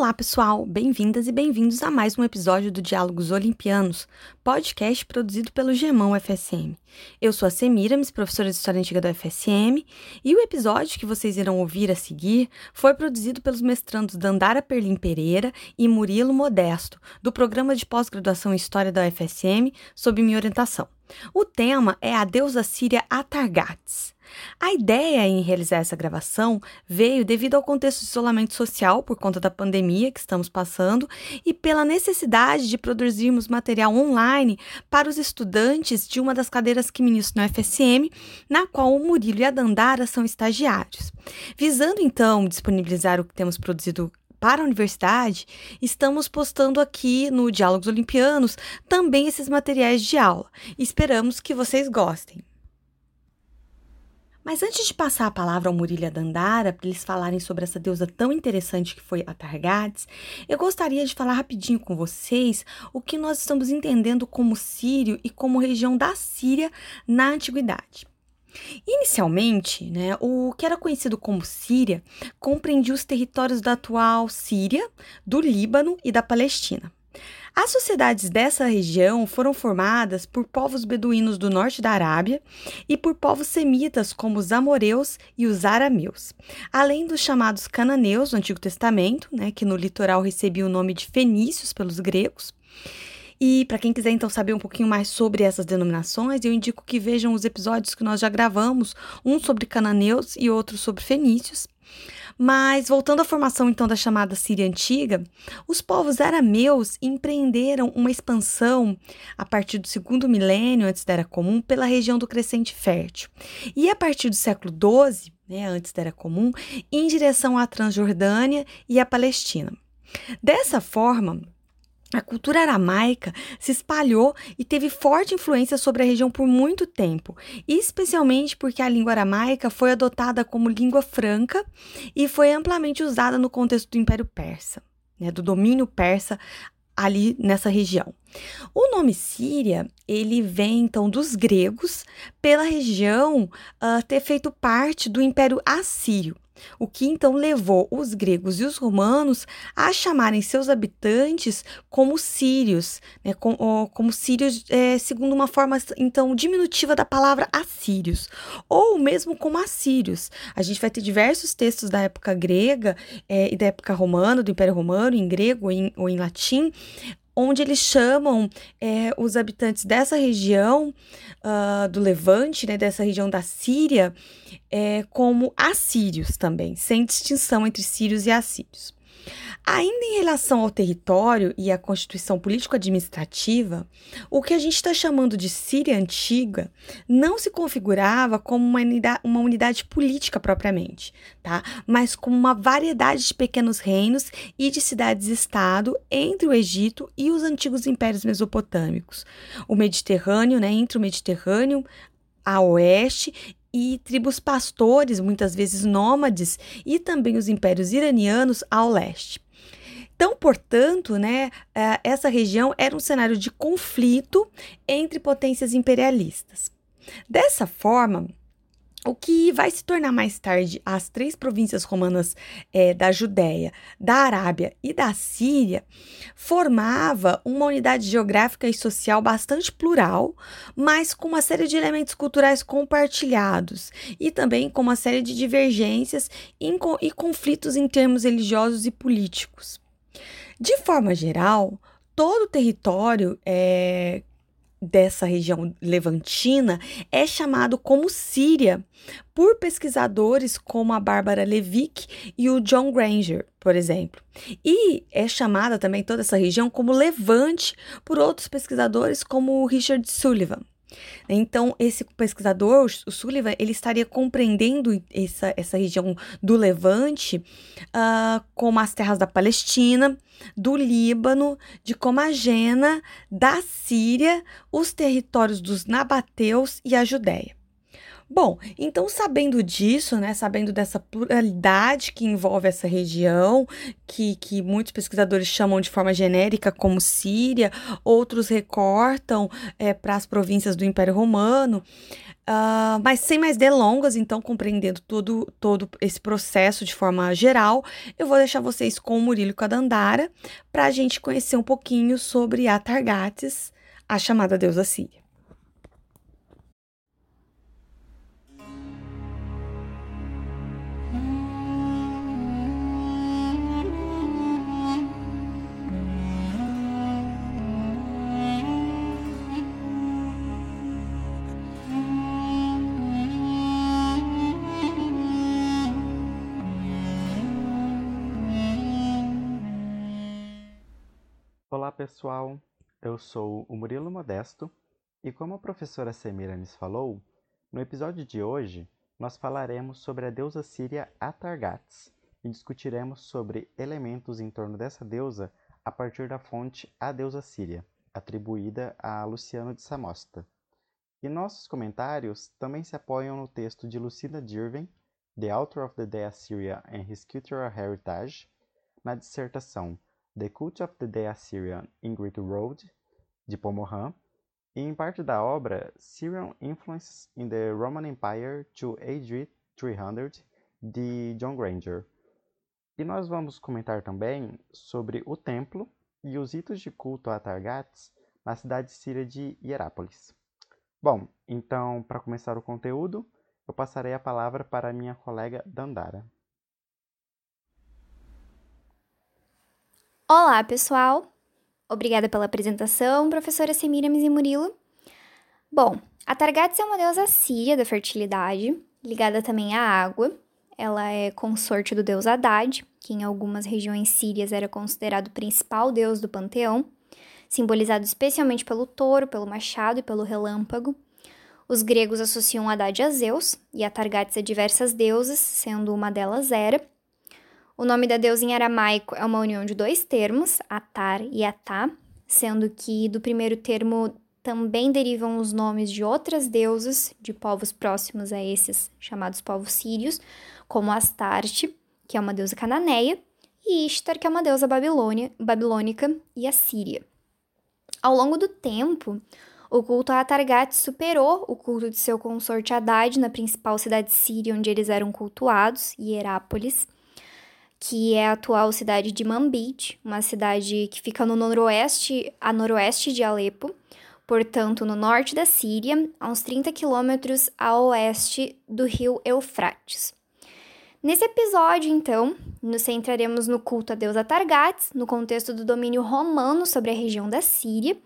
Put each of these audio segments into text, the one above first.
Olá, pessoal! Bem-vindas e bem-vindos a mais um episódio do Diálogos Olimpianos, podcast produzido pelo Gemão FSM. Eu sou a Semiramis, professora de História Antiga da UFSM, e o episódio que vocês irão ouvir a seguir foi produzido pelos mestrandos Dandara Perlim Pereira e Murilo Modesto, do programa de pós-graduação em História da UFSM, sob minha orientação. O tema é a deusa síria Atargates. A ideia em realizar essa gravação veio devido ao contexto de isolamento social por conta da pandemia que estamos passando e pela necessidade de produzirmos material online para os estudantes de uma das cadeiras que ministro no FSM, na qual o Murilo e a Dandara são estagiários. Visando então disponibilizar o que temos produzido para a universidade, estamos postando aqui no Diálogos Olimpianos também esses materiais de aula. Esperamos que vocês gostem. Mas antes de passar a palavra ao Murilo e a Dandara, para eles falarem sobre essa deusa tão interessante que foi a eu gostaria de falar rapidinho com vocês o que nós estamos entendendo como Sírio e como região da Síria na antiguidade. Inicialmente, né, o que era conhecido como Síria compreendia os territórios da atual Síria, do Líbano e da Palestina. As sociedades dessa região foram formadas por povos beduínos do norte da Arábia e por povos semitas como os amoreus e os arameus, além dos chamados cananeus do Antigo Testamento, né, que no litoral recebiam o nome de fenícios pelos gregos. E para quem quiser então saber um pouquinho mais sobre essas denominações, eu indico que vejam os episódios que nós já gravamos, um sobre cananeus e outro sobre fenícios. Mas voltando à formação então da chamada Síria Antiga, os povos arameus empreenderam uma expansão a partir do segundo milênio antes da Era Comum pela região do Crescente Fértil. E a partir do século XII, né, antes da Era Comum, em direção à Transjordânia e à Palestina. Dessa forma, a cultura aramaica se espalhou e teve forte influência sobre a região por muito tempo, especialmente porque a língua aramaica foi adotada como língua franca e foi amplamente usada no contexto do Império Persa, né, do domínio persa ali nessa região. O nome Síria, ele vem então dos gregos, pela região uh, ter feito parte do Império Assírio o que então levou os gregos e os romanos a chamarem seus habitantes como sírios, né, como, como sírios, é, segundo uma forma então diminutiva da palavra assírios, ou mesmo como assírios. A gente vai ter diversos textos da época grega é, e da época romana, do Império Romano, em grego em, ou em latim, onde eles chamam é, os habitantes dessa região uh, do Levante, né, dessa região da Síria, é, como assírios também, sem distinção entre sírios e assírios. Ainda em relação ao território e à constituição político-administrativa, o que a gente está chamando de Síria Antiga não se configurava como uma unidade, uma unidade política propriamente, tá? mas como uma variedade de pequenos reinos e de cidades-estado entre o Egito e os antigos impérios mesopotâmicos. O Mediterrâneo, né, entre o Mediterrâneo a oeste e tribos pastores, muitas vezes nômades, e também os impérios iranianos ao leste. Então, portanto, né, é, essa região era um cenário de conflito entre potências imperialistas. Dessa forma, o que vai se tornar mais tarde as três províncias romanas é, da Judéia, da Arábia e da Síria formava uma unidade geográfica e social bastante plural, mas com uma série de elementos culturais compartilhados e também com uma série de divergências e conflitos em termos religiosos e políticos. De forma geral, todo o território é, dessa região levantina é chamado como Síria por pesquisadores como a Bárbara Levick e o John Granger, por exemplo. E é chamada também toda essa região como Levante por outros pesquisadores como o Richard Sullivan. Então, esse pesquisador, o Sullivan, ele estaria compreendendo essa, essa região do Levante uh, como as terras da Palestina, do Líbano, de Comagena, da Síria, os territórios dos Nabateus e a Judéia. Bom, então sabendo disso, né, sabendo dessa pluralidade que envolve essa região, que, que muitos pesquisadores chamam de forma genérica como Síria, outros recortam é, para as províncias do Império Romano, uh, mas sem mais delongas, então compreendendo todo, todo esse processo de forma geral, eu vou deixar vocês com o Murilo e com a Dandara para a gente conhecer um pouquinho sobre a Targates, a chamada deusa síria. Pessoal, eu sou o Murilo Modesto e como a professora Semiramis falou, no episódio de hoje nós falaremos sobre a deusa síria Atargates e discutiremos sobre elementos em torno dessa deusa a partir da fonte A Deusa Síria, atribuída a Luciano de Samosta. E nossos comentários também se apoiam no texto de Lucinda Dirven, The Author of the Dea Assyria and His Cultural Heritage, na dissertação The Cult of the Day Assyrian in Greek Road, de Pomohan, e em parte da obra Syrian Influences in the Roman Empire to AD 300, de John Granger. E nós vamos comentar também sobre o templo e os ritos de culto a Targates na cidade síria de Hierápolis. Bom, então, para começar o conteúdo, eu passarei a palavra para minha colega Dandara. Olá, pessoal! Obrigada pela apresentação, professora Semiramis e Murilo. Bom, a Targates é uma deusa síria da fertilidade, ligada também à água. Ela é consorte do deus Haddad, que em algumas regiões sírias era considerado o principal deus do panteão, simbolizado especialmente pelo touro, pelo machado e pelo relâmpago. Os gregos associam Haddad a Zeus e a Targates a diversas deusas, sendo uma delas Hera, o nome da deusa em aramaico é uma união de dois termos, Atar e Atá, sendo que do primeiro termo também derivam os nomes de outras deusas de povos próximos a esses chamados povos sírios, como Astarte, que é uma deusa cananeia, e Ishtar, que é uma deusa babilônia, babilônica e assíria. Ao longo do tempo, o culto a Atargates superou o culto de seu consorte Haddad na principal cidade síria onde eles eram cultuados, Hierápolis, que é a atual cidade de Manbij, uma cidade que fica no noroeste, a noroeste de Alepo, portanto no norte da Síria, a uns 30 quilômetros a oeste do rio Eufrates. Nesse episódio, então, nos centraremos no culto a deusa Targates, no contexto do domínio romano sobre a região da Síria,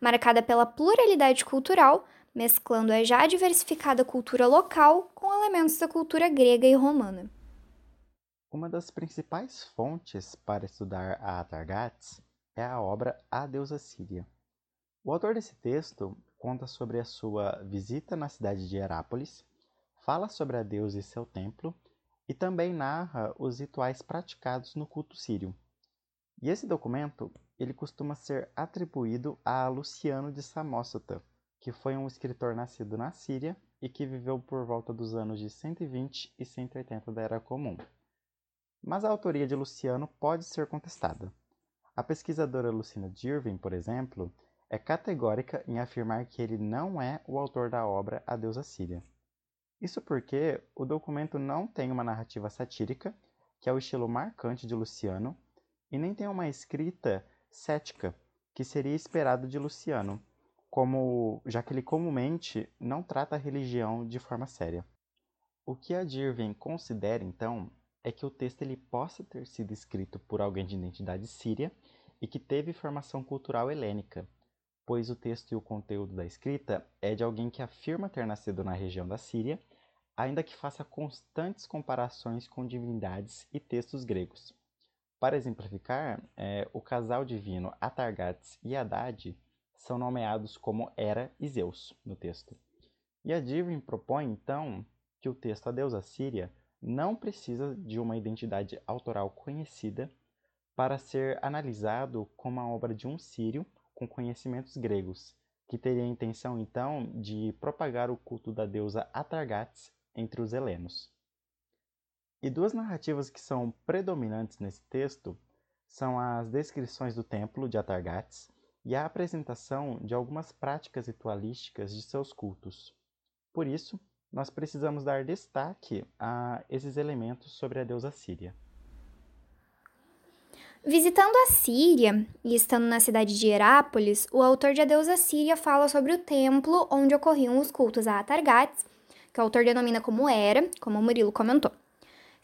marcada pela pluralidade cultural, mesclando a já diversificada cultura local com elementos da cultura grega e romana. Uma das principais fontes para estudar a Atargates é a obra A Deusa Síria. O autor desse texto conta sobre a sua visita na cidade de Herápolis, fala sobre a deusa e seu templo e também narra os rituais praticados no culto sírio. E esse documento ele costuma ser atribuído a Luciano de Samosata, que foi um escritor nascido na Síria e que viveu por volta dos anos de 120 e 180 da Era Comum mas a autoria de Luciano pode ser contestada. A pesquisadora Lucina Dirvin, por exemplo, é categórica em afirmar que ele não é o autor da obra A Deusa Síria. Isso porque o documento não tem uma narrativa satírica, que é o estilo marcante de Luciano, e nem tem uma escrita cética, que seria esperado de Luciano, como já que ele comumente não trata a religião de forma séria. O que a Dirvin considera, então, é que o texto ele possa ter sido escrito por alguém de identidade síria e que teve formação cultural helênica, pois o texto e o conteúdo da escrita é de alguém que afirma ter nascido na região da Síria, ainda que faça constantes comparações com divindades e textos gregos. Para exemplificar, é, o casal divino Atargates e Haddad são nomeados como Hera e Zeus no texto. E a Dirwin propõe, então, que o texto A Deusa Síria não precisa de uma identidade autoral conhecida para ser analisado como a obra de um sírio com conhecimentos gregos, que teria a intenção então de propagar o culto da deusa Atargates entre os helenos. E duas narrativas que são predominantes nesse texto são as descrições do templo de Atargates e a apresentação de algumas práticas ritualísticas de seus cultos. Por isso, nós precisamos dar destaque a esses elementos sobre a deusa Síria. Visitando a Síria e estando na cidade de Herápolis, o autor de A Deusa Síria fala sobre o templo onde ocorriam os cultos a Atargates, que o autor denomina como Era, como o Murilo comentou.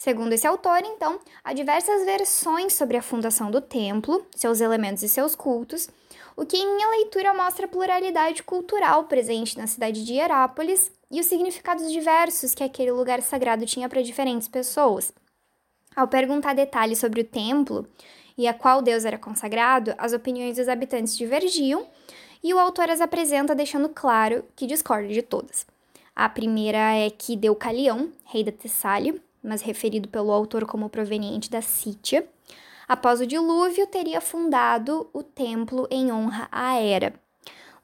Segundo esse autor, então, há diversas versões sobre a fundação do templo, seus elementos e seus cultos, o que em minha leitura mostra a pluralidade cultural presente na cidade de Herápolis e os significados diversos que aquele lugar sagrado tinha para diferentes pessoas. Ao perguntar detalhes sobre o templo e a qual deus era consagrado, as opiniões dos habitantes divergiam e o autor as apresenta deixando claro que discorda de todas. A primeira é que Deucalião, rei da Tessália, mas referido pelo autor como proveniente da Sítia, após o dilúvio teria fundado o templo em honra a Hera.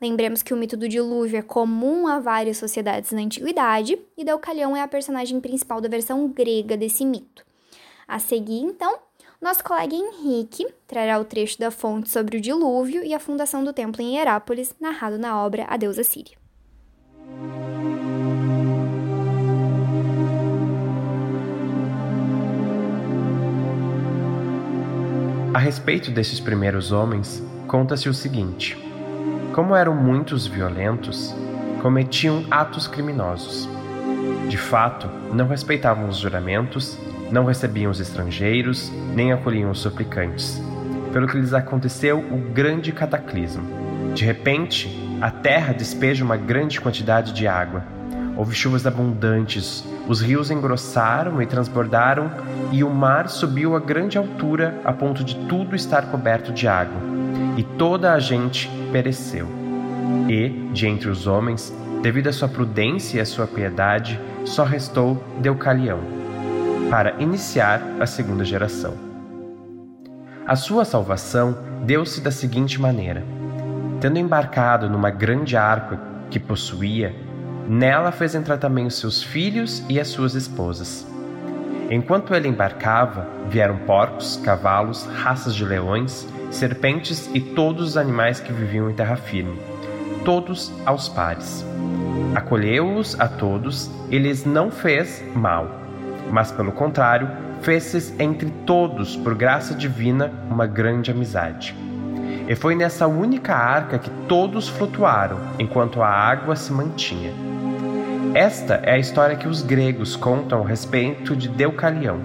Lembremos que o mito do dilúvio é comum a várias sociedades na antiguidade e Deucalião é a personagem principal da versão grega desse mito. A seguir, então, nosso colega Henrique trará o trecho da fonte sobre o dilúvio e a fundação do templo em Herápolis, narrado na obra A Deusa Síria. A respeito desses primeiros homens, conta-se o seguinte: como eram muitos violentos, cometiam atos criminosos. De fato, não respeitavam os juramentos, não recebiam os estrangeiros, nem acolhiam os suplicantes. Pelo que lhes aconteceu o grande cataclismo. De repente, a terra despeja uma grande quantidade de água. Houve chuvas abundantes, os rios engrossaram e transbordaram, e o mar subiu a grande altura a ponto de tudo estar coberto de água. E toda a gente pereceu. E, de entre os homens, devido à sua prudência e à sua piedade, só restou Deucalião, para iniciar a segunda geração. A sua salvação deu-se da seguinte maneira: tendo embarcado numa grande arca que possuía, nela fez entrar também os seus filhos e as suas esposas. Enquanto ele embarcava, vieram porcos, cavalos, raças de leões, serpentes e todos os animais que viviam em terra firme, todos aos pares. Acolheu-os a todos e lhes não fez mal, mas pelo contrário, fez entre todos, por graça divina, uma grande amizade. E foi nessa única arca que todos flutuaram, enquanto a água se mantinha. Esta é a história que os gregos contam a respeito de Deucalião.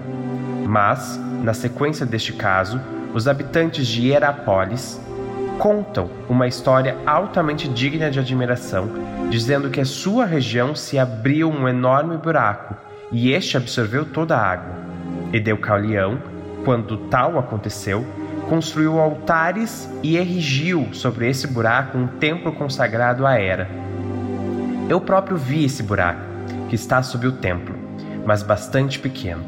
Mas, na sequência deste caso, os habitantes de Hierápolis contam uma história altamente digna de admiração, dizendo que a sua região se abriu um enorme buraco e este absorveu toda a água. E Deucalião, quando tal aconteceu, construiu altares e erigiu sobre esse buraco um templo consagrado a Hera. Eu próprio vi esse buraco, que está sob o templo, mas bastante pequeno.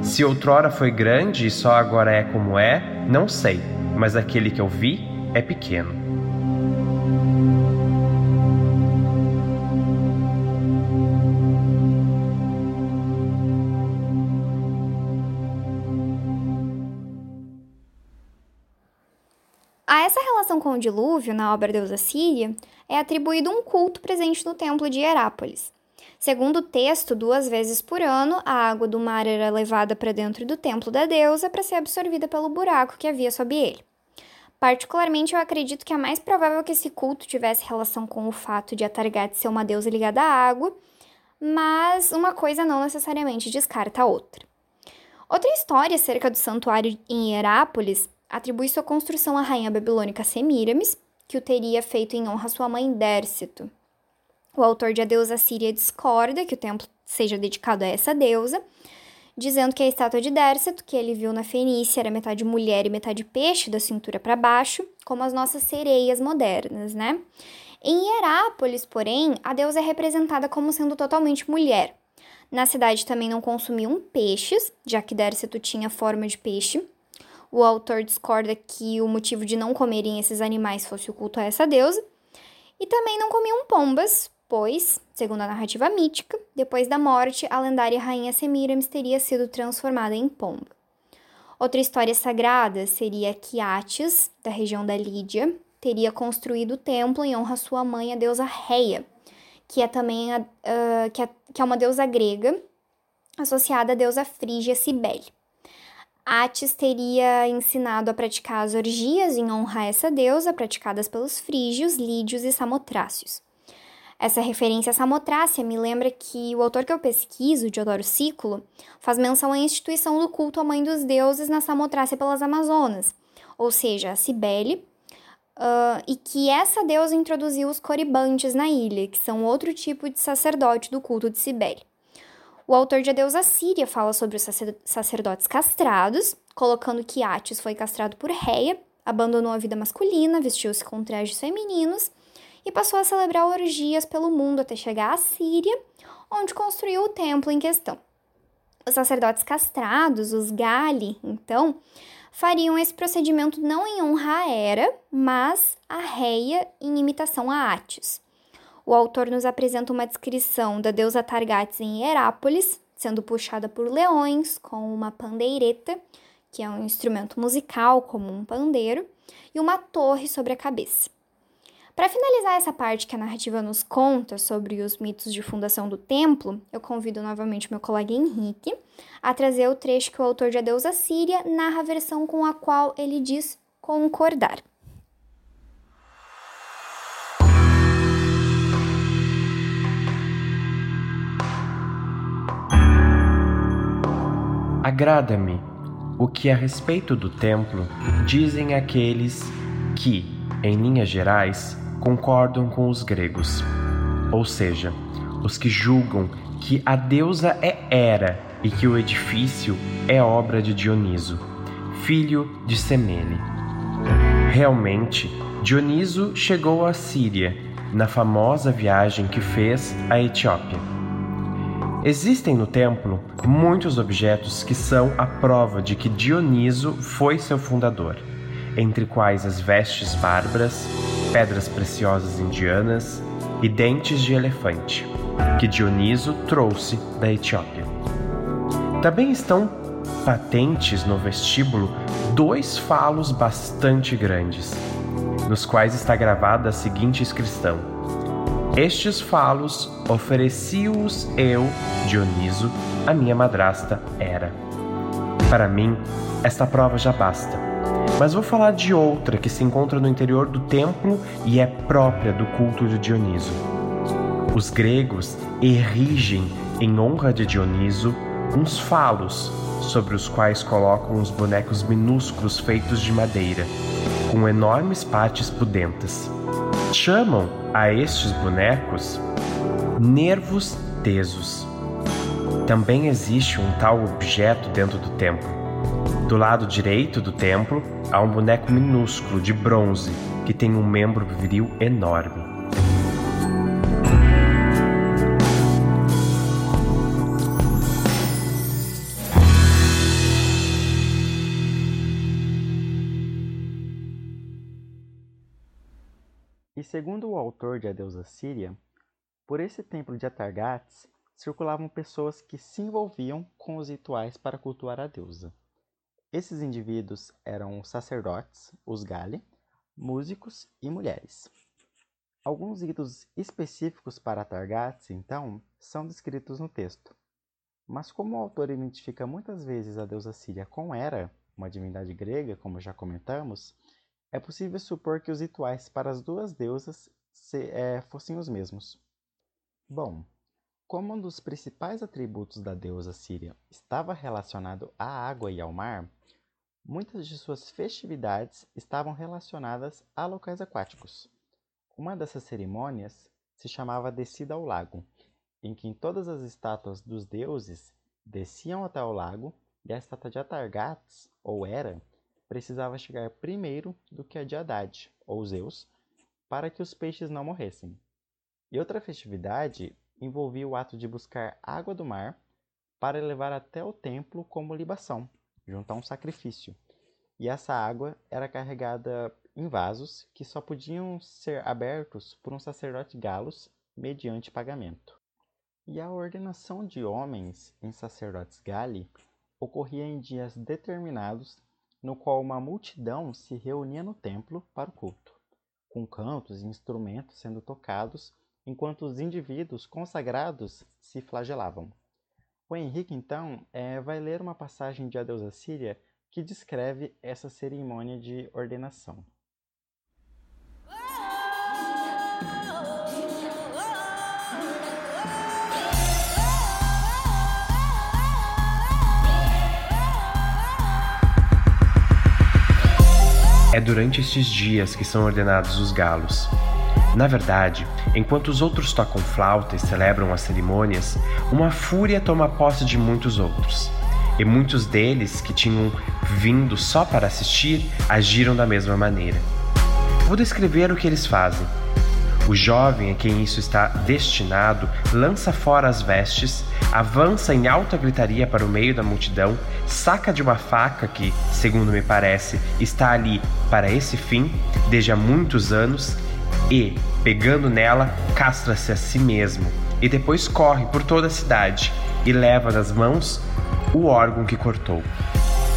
Se outrora foi grande e só agora é como é, não sei, mas aquele que eu vi é pequeno. A essa relação com o dilúvio, na obra Deusa Síria, é atribuído um culto presente no templo de Herápolis. Segundo o texto, duas vezes por ano, a água do mar era levada para dentro do templo da deusa para ser absorvida pelo buraco que havia sob ele. Particularmente, eu acredito que é mais provável que esse culto tivesse relação com o fato de Atargat ser uma deusa ligada à água, mas uma coisa não necessariamente descarta a outra. Outra história acerca do santuário em Herápolis atribui sua construção à rainha babilônica Semiramis, que o teria feito em honra à sua mãe Dército. O autor de A Deusa Síria discorda que o templo seja dedicado a essa deusa, dizendo que a estátua de Dérceto, que ele viu na Fenícia, era metade mulher e metade peixe da cintura para baixo, como as nossas sereias modernas, né? Em Herápolis, porém, a deusa é representada como sendo totalmente mulher. Na cidade também não consumiam peixes, já que Dérceto tinha forma de peixe. O autor discorda que o motivo de não comerem esses animais fosse o culto a essa deusa, E também não comiam pombas, pois, segundo a narrativa mítica, depois da morte, a lendária rainha Semiramis teria sido transformada em pomba. Outra história sagrada seria que Atis, da região da Lídia, teria construído o templo em honra à sua mãe, a deusa Reia, que é também a, uh, que, é, que é uma deusa grega associada à deusa frígia Cibele. Atis teria ensinado a praticar as orgias em honra a essa deusa, praticadas pelos frígios, lídios e samotrácios. Essa referência a Samotrácia me lembra que o autor que eu pesquiso, Diodoro Ciclo, faz menção à instituição do culto à mãe dos deuses na Samotrácia pelas Amazonas, ou seja, a Cibele, uh, e que essa deusa introduziu os coribantes na ilha, que são outro tipo de sacerdote do culto de Cibele. O autor de A Deusa Síria fala sobre os sacerdotes castrados, colocando que Atis foi castrado por Reia, abandonou a vida masculina, vestiu-se com trajes femininos e passou a celebrar orgias pelo mundo até chegar à Síria, onde construiu o templo em questão. Os sacerdotes castrados, os Gali, então, fariam esse procedimento não em honra a Hera, mas a Reia em imitação a Atis. O autor nos apresenta uma descrição da deusa Targates em Herápolis, sendo puxada por leões com uma pandeireta, que é um instrumento musical como um pandeiro, e uma torre sobre a cabeça. Para finalizar essa parte que a narrativa nos conta sobre os mitos de fundação do templo, eu convido novamente meu colega Henrique a trazer o trecho que o autor de A Deusa Síria narra a versão com a qual ele diz concordar. Agrada-me o que a respeito do templo dizem aqueles que, em linhas gerais, concordam com os gregos, ou seja, os que julgam que a deusa é Hera e que o edifício é obra de Dioniso, filho de Semele. Realmente, Dioniso chegou à Síria na famosa viagem que fez à Etiópia. Existem no templo muitos objetos que são a prova de que Dioniso foi seu fundador, entre quais as vestes bárbaras, pedras preciosas indianas e dentes de elefante, que Dioniso trouxe da Etiópia. Também estão patentes no vestíbulo dois falos bastante grandes, nos quais está gravada a seguinte inscrição: Estes falos ofereci-os eu, Dioniso, a minha madrasta Hera. Para mim, esta prova já basta mas vou falar de outra que se encontra no interior do templo e é própria do culto de Dioniso. Os gregos erigem, em honra de Dioniso, uns falos sobre os quais colocam os bonecos minúsculos feitos de madeira, com enormes partes pudentas. Chamam a estes bonecos nervos tesos. Também existe um tal objeto dentro do templo. Do lado direito do templo há um boneco minúsculo de bronze que tem um membro viril enorme. Segundo o autor de A Deusa Síria, por esse templo de Atargates circulavam pessoas que se envolviam com os rituais para cultuar a deusa. Esses indivíduos eram sacerdotes, os Gali, músicos e mulheres. Alguns ritos específicos para Targates, então, são descritos no texto. Mas como o autor identifica muitas vezes a deusa Síria com Hera, uma divindade grega, como já comentamos, é possível supor que os rituais para as duas deusas se, é, fossem os mesmos. Bom, como um dos principais atributos da deusa Síria estava relacionado à água e ao mar, Muitas de suas festividades estavam relacionadas a locais aquáticos. Uma dessas cerimônias se chamava Descida ao Lago, em que todas as estátuas dos deuses desciam até o lago e a estátua de Atargates, ou Hera, precisava chegar primeiro do que a de Haddad, ou Zeus, para que os peixes não morressem. E outra festividade envolvia o ato de buscar água do mar para levar até o templo como libação junto a um sacrifício. E essa água era carregada em vasos que só podiam ser abertos por um sacerdote galos mediante pagamento. E a ordenação de homens em sacerdotes gali ocorria em dias determinados, no qual uma multidão se reunia no templo para o culto, com cantos e instrumentos sendo tocados, enquanto os indivíduos consagrados se flagelavam. O Henrique, então, é, vai ler uma passagem de A Deusa Síria que descreve essa cerimônia de ordenação. É durante estes dias que são ordenados os galos. Na verdade, enquanto os outros tocam flauta e celebram as cerimônias, uma fúria toma posse de muitos outros. E muitos deles, que tinham vindo só para assistir, agiram da mesma maneira. Vou descrever o que eles fazem. O jovem a quem isso está destinado lança fora as vestes, avança em alta gritaria para o meio da multidão, saca de uma faca que, segundo me parece, está ali para esse fim desde há muitos anos e, pegando nela, castra-se a si mesmo e depois corre por toda a cidade e leva nas mãos o órgão que cortou.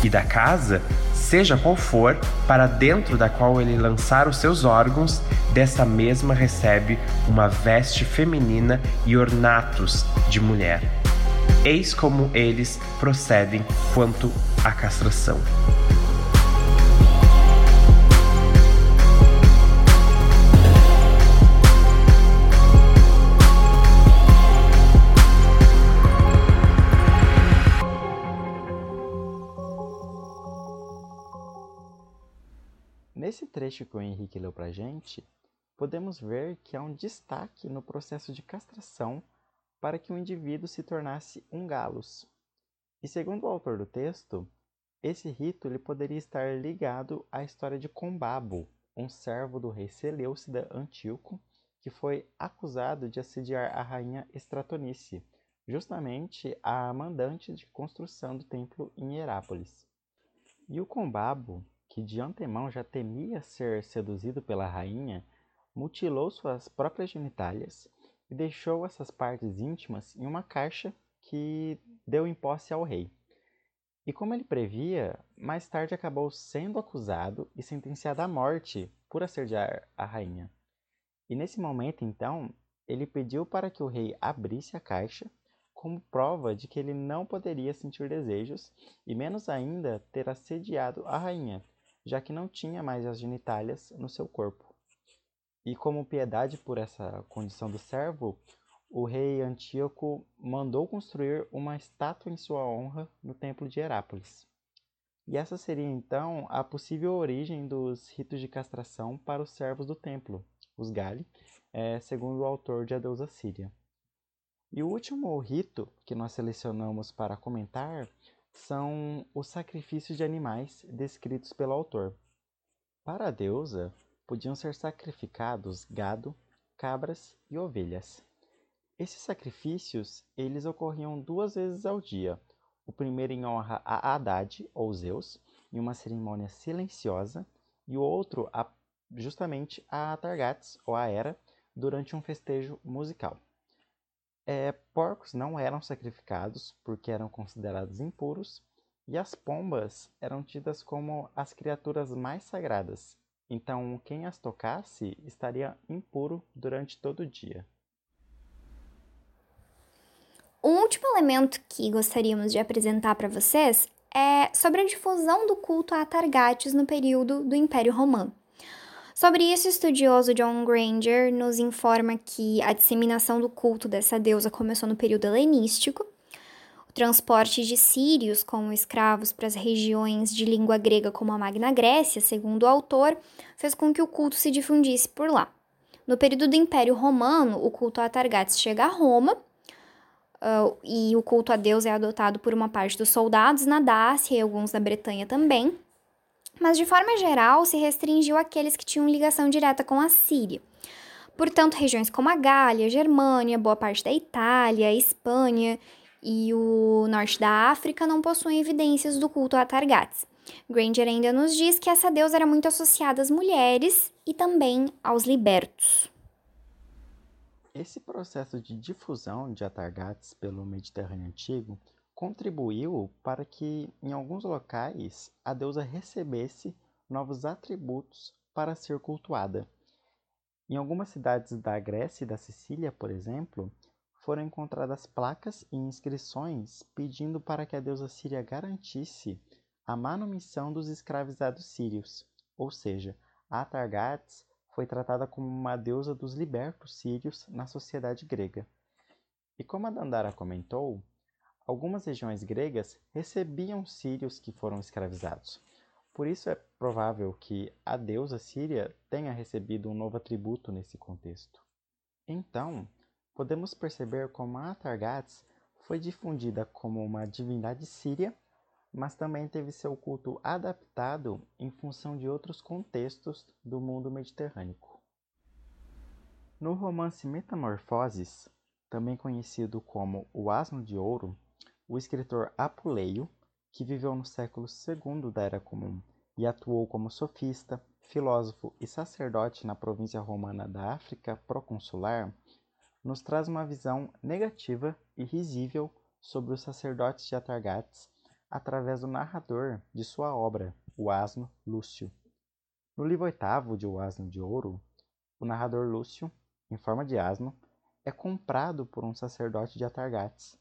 E da casa seja qual for, para dentro da qual ele lançar os seus órgãos, dessa mesma recebe uma veste feminina e ornatos de mulher. Eis como eles procedem quanto à castração. Trecho que o Henrique leu para a gente, podemos ver que há um destaque no processo de castração para que o indivíduo se tornasse um galos. E segundo o autor do texto, esse rito ele poderia estar ligado à história de Combabo, um servo do rei Seleucida Antíoco, que foi acusado de assediar a rainha Estratonice, justamente a mandante de construção do templo em Herápolis. E o Combabo que de antemão já temia ser seduzido pela rainha, mutilou suas próprias genitálias e deixou essas partes íntimas em uma caixa que deu em posse ao rei. E como ele previa, mais tarde acabou sendo acusado e sentenciado à morte por assediar a rainha. E nesse momento, então, ele pediu para que o rei abrisse a caixa como prova de que ele não poderia sentir desejos e menos ainda ter assediado a rainha, já que não tinha mais as genitálias no seu corpo. E como piedade por essa condição do servo, o rei Antíoco mandou construir uma estátua em sua honra no templo de Herápolis. E essa seria então a possível origem dos ritos de castração para os servos do templo, os Gali, é, segundo o autor de A Deusa Síria. E o último rito que nós selecionamos para comentar são os sacrifícios de animais descritos pelo autor. Para a deusa, podiam ser sacrificados gado, cabras e ovelhas. Esses sacrifícios, eles ocorriam duas vezes ao dia. O primeiro em honra a Haddad, ou Zeus, em uma cerimônia silenciosa, e o outro a, justamente a Targates, ou a Hera, durante um festejo musical. É, porcos não eram sacrificados porque eram considerados impuros, e as pombas eram tidas como as criaturas mais sagradas. Então, quem as tocasse estaria impuro durante todo o dia. Um último elemento que gostaríamos de apresentar para vocês é sobre a difusão do culto a Targates no período do Império Romano. Sobre isso, o estudioso John Granger nos informa que a disseminação do culto dessa deusa começou no período helenístico. O transporte de sírios como escravos para as regiões de língua grega como a Magna Grécia, segundo o autor, fez com que o culto se difundisse por lá. No período do Império Romano, o culto a Targates chega a Roma, uh, e o culto a Deus é adotado por uma parte dos soldados na Dácia e alguns na Bretanha também mas de forma geral se restringiu àqueles que tinham ligação direta com a Síria. Portanto, regiões como a Gália, Germânia, boa parte da Itália, Espanha e o norte da África não possuem evidências do culto a Targates. Granger ainda nos diz que essa deusa era muito associada às mulheres e também aos libertos. Esse processo de difusão de Atargates pelo Mediterrâneo Antigo contribuiu para que, em alguns locais, a deusa recebesse novos atributos para ser cultuada. Em algumas cidades da Grécia e da Sicília, por exemplo, foram encontradas placas e inscrições pedindo para que a deusa síria garantisse a manumissão dos escravizados sírios, ou seja, a Atargates foi tratada como uma deusa dos libertos sírios na sociedade grega. E como a Dandara comentou, algumas regiões gregas recebiam sírios que foram escravizados. Por isso é provável que a deusa síria tenha recebido um novo atributo nesse contexto. Então, podemos perceber como a Atargates foi difundida como uma divindade síria mas também teve seu culto adaptado em função de outros contextos do mundo mediterrâneo. No romance Metamorfoses, também conhecido como O Asno de Ouro, o escritor Apuleio, que viveu no século II da Era Comum e atuou como sofista, filósofo e sacerdote na província romana da África proconsular, nos traz uma visão negativa e risível sobre os sacerdotes de Atargates através do narrador de sua obra, o asno Lúcio. No livro oitavo de O Asno de Ouro, o narrador Lúcio, em forma de asno, é comprado por um sacerdote de Atargates,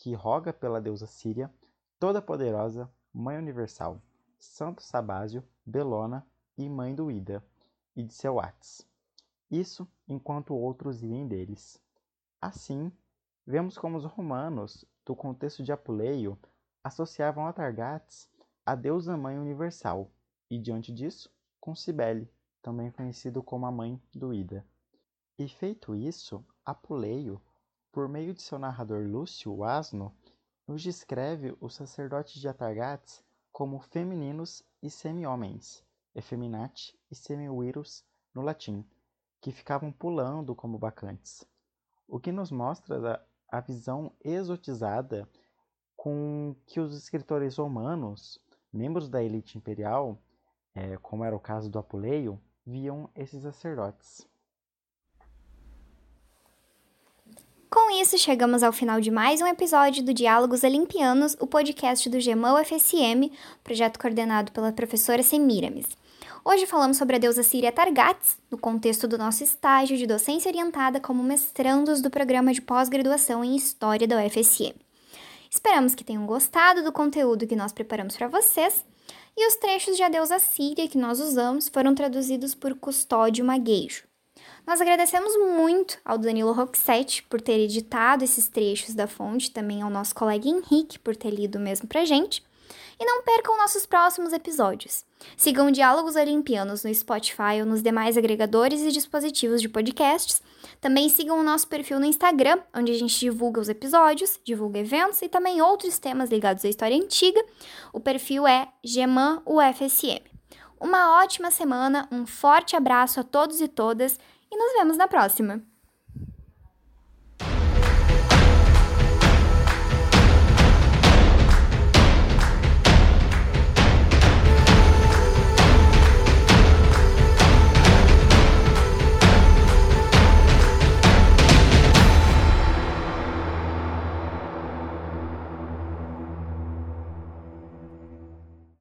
que roga pela deusa Síria, toda-poderosa, Mãe Universal, Santo Sabásio, Belona e Mãe do Ida, e de seu Ates. Isso enquanto outros riem deles. Assim, vemos como os romanos, do contexto de Apuleio, associavam Atargates à deusa mãe universal e, diante disso, com Cibele, também conhecido como a mãe do Ida. E feito isso, Apuleio, por meio de seu narrador Lúcio o Asno, nos descreve os sacerdotes de Atargates como femininos e semi-homens, effeminati e semi-virus no latim, que ficavam pulando como bacantes, o que nos mostra a visão exotizada com que os escritores romanos, membros da elite imperial, é, como era o caso do Apuleio, viam esses sacerdotes. Com isso, chegamos ao final de mais um episódio do Diálogos Olimpianos, o podcast do GEMAU FSM, projeto coordenado pela professora Semiramis. Hoje falamos sobre a deusa síria Targates, no contexto do nosso estágio de docência orientada como mestrandos do programa de pós-graduação em História da UFSM. Esperamos que tenham gostado do conteúdo que nós preparamos para vocês. E os trechos de Adeus à Síria que nós usamos foram traduzidos por Custódio Magueijo. Nós agradecemos muito ao Danilo Roxette por ter editado esses trechos da fonte, também ao nosso colega Henrique por ter lido mesmo pra gente. E não percam nossos próximos episódios. Sigam Diálogos Olimpianos no Spotify ou nos demais agregadores e dispositivos de podcasts. Também sigam o nosso perfil no Instagram, onde a gente divulga os episódios, divulga eventos e também outros temas ligados à história antiga. O perfil é GemanUFSM. Uma ótima semana, um forte abraço a todos e todas e nos vemos na próxima!